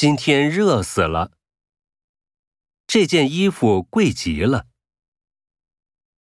今天热死了。这件衣服贵极了。